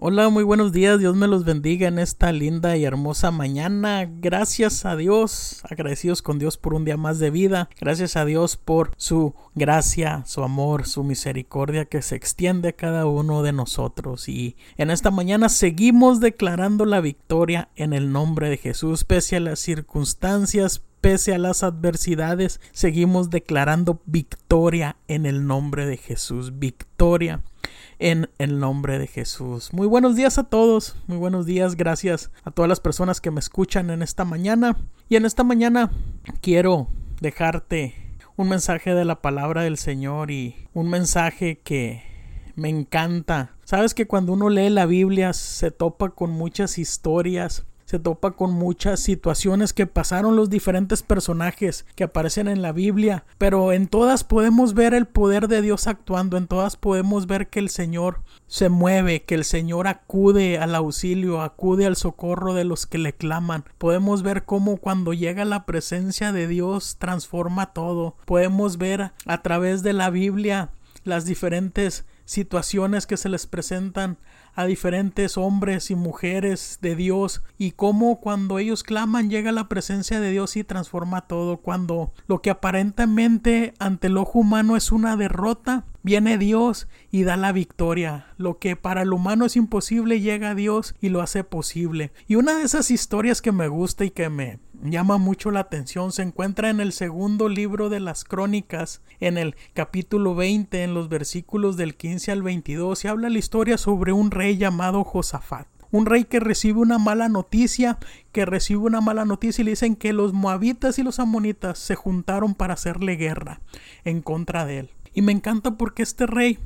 Hola, muy buenos días. Dios me los bendiga en esta linda y hermosa mañana. Gracias a Dios, agradecidos con Dios por un día más de vida. Gracias a Dios por su gracia, su amor, su misericordia que se extiende a cada uno de nosotros. Y en esta mañana seguimos declarando la victoria en el nombre de Jesús, pese a las circunstancias, pese a las adversidades, seguimos declarando victoria en el nombre de Jesús. Victoria en el nombre de Jesús. Muy buenos días a todos, muy buenos días, gracias a todas las personas que me escuchan en esta mañana. Y en esta mañana quiero dejarte un mensaje de la palabra del Señor y un mensaje que me encanta. Sabes que cuando uno lee la Biblia se topa con muchas historias se topa con muchas situaciones que pasaron los diferentes personajes que aparecen en la Biblia, pero en todas podemos ver el poder de Dios actuando, en todas podemos ver que el Señor se mueve, que el Señor acude al auxilio, acude al socorro de los que le claman. Podemos ver cómo cuando llega la presencia de Dios transforma todo. Podemos ver a través de la Biblia las diferentes situaciones que se les presentan a diferentes hombres y mujeres de Dios y cómo cuando ellos claman llega la presencia de Dios y transforma todo cuando lo que aparentemente ante el ojo humano es una derrota viene Dios y da la victoria. Lo que para el humano es imposible llega a Dios y lo hace posible. Y una de esas historias que me gusta y que me llama mucho la atención se encuentra en el segundo libro de las crónicas, en el capítulo 20, en los versículos del 15 al 22, y habla la historia sobre un rey llamado Josafat. Un rey que recibe una mala noticia, que recibe una mala noticia y le dicen que los moabitas y los amonitas se juntaron para hacerle guerra en contra de él. Y me encanta porque este rey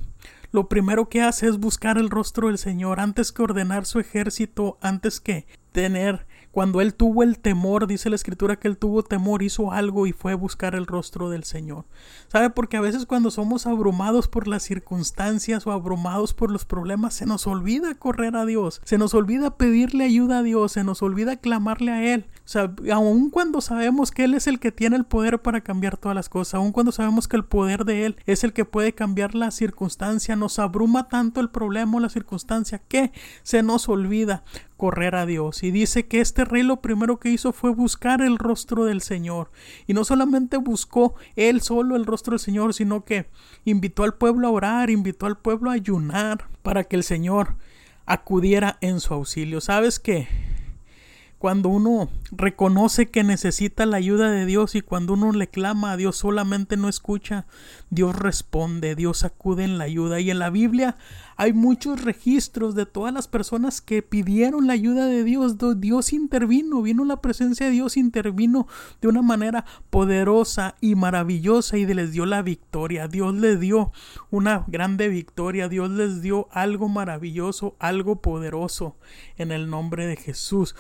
lo primero que hace es buscar el rostro del Señor antes que ordenar su ejército, antes que tener cuando él tuvo el temor, dice la escritura que él tuvo temor, hizo algo y fue a buscar el rostro del Señor. ¿Sabe? Porque a veces cuando somos abrumados por las circunstancias o abrumados por los problemas, se nos olvida correr a Dios, se nos olvida pedirle ayuda a Dios, se nos olvida clamarle a Él. O sea, aun cuando sabemos que Él es el que tiene el poder para cambiar todas las cosas, aun cuando sabemos que el poder de Él es el que puede cambiar la circunstancia, nos abruma tanto el problema o la circunstancia que se nos olvida correr a Dios. Y dice que este rey lo primero que hizo fue buscar el rostro del Señor. Y no solamente buscó él solo el rostro del Señor, sino que invitó al pueblo a orar, invitó al pueblo a ayunar para que el Señor acudiera en su auxilio. ¿Sabes qué? Cuando uno reconoce que necesita la ayuda de Dios y cuando uno le clama a Dios solamente no escucha, Dios responde, Dios acude en la ayuda. Y en la Biblia hay muchos registros de todas las personas que pidieron la ayuda de Dios. Dios intervino, vino la presencia de Dios, intervino de una manera poderosa y maravillosa y les dio la victoria. Dios les dio una grande victoria, Dios les dio algo maravilloso, algo poderoso. En el nombre de Jesús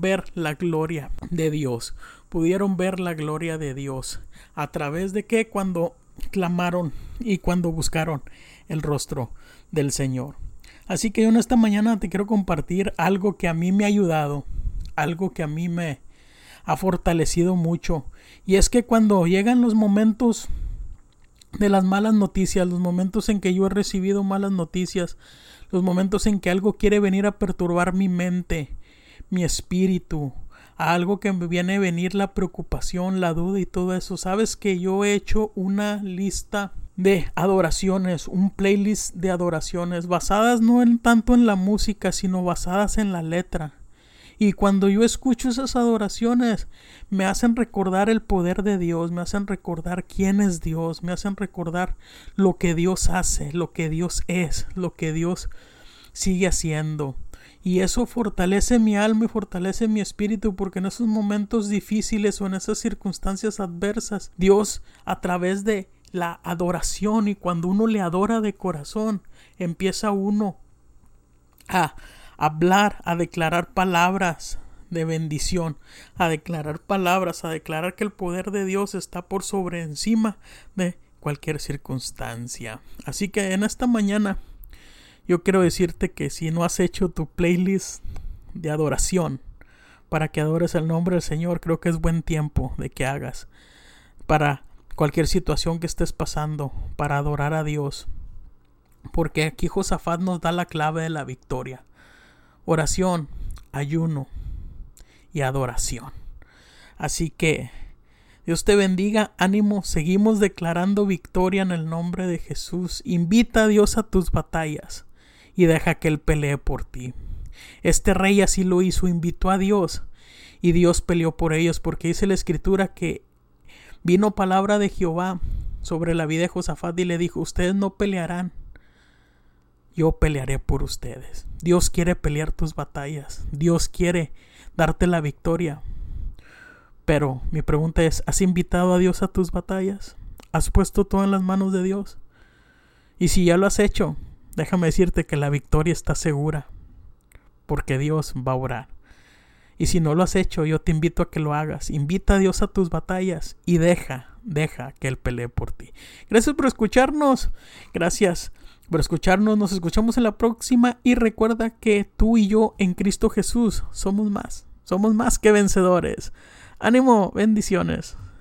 ver la gloria de Dios, pudieron ver la gloria de Dios. ¿A través de qué? Cuando clamaron y cuando buscaron el rostro del Señor. Así que yo en esta mañana te quiero compartir algo que a mí me ha ayudado, algo que a mí me ha fortalecido mucho. Y es que cuando llegan los momentos de las malas noticias, los momentos en que yo he recibido malas noticias, los momentos en que algo quiere venir a perturbar mi mente, mi espíritu, algo que me viene a venir la preocupación, la duda y todo eso. Sabes que yo he hecho una lista de adoraciones, un playlist de adoraciones basadas no en tanto en la música, sino basadas en la letra. Y cuando yo escucho esas adoraciones, me hacen recordar el poder de Dios, me hacen recordar quién es Dios, me hacen recordar lo que Dios hace, lo que Dios es, lo que Dios sigue haciendo. Y eso fortalece mi alma y fortalece mi espíritu porque en esos momentos difíciles o en esas circunstancias adversas, Dios a través de la adoración y cuando uno le adora de corazón, empieza uno a hablar, a declarar palabras de bendición, a declarar palabras, a declarar que el poder de Dios está por sobre encima de cualquier circunstancia. Así que en esta mañana yo quiero decirte que si no has hecho tu playlist de adoración para que adores el nombre del Señor, creo que es buen tiempo de que hagas para cualquier situación que estés pasando para adorar a Dios, Porque aquí Josafat nos da la clave de la victoria. Oración, ayuno y adoración. Así que Dios te bendiga, ánimo, seguimos declarando victoria en el nombre de Jesús. Invita a Dios a tus batallas y deja que Él pelee por ti. Este rey así lo hizo, invitó a Dios y Dios peleó por ellos porque dice la escritura que vino palabra de Jehová sobre la vida de Josafat y le dijo, ustedes no pelearán, yo pelearé por ustedes. Dios quiere pelear tus batallas, Dios quiere darte la victoria. Pero mi pregunta es, ¿has invitado a Dios a tus batallas? ¿Has puesto todo en las manos de Dios? Y si ya lo has hecho, déjame decirte que la victoria está segura, porque Dios va a orar. Y si no lo has hecho, yo te invito a que lo hagas. Invita a Dios a tus batallas y deja, deja que Él pelee por ti. Gracias por escucharnos. Gracias por escucharnos. Nos escuchamos en la próxima y recuerda que tú y yo en Cristo Jesús somos más. Somos más que vencedores. Ánimo, bendiciones.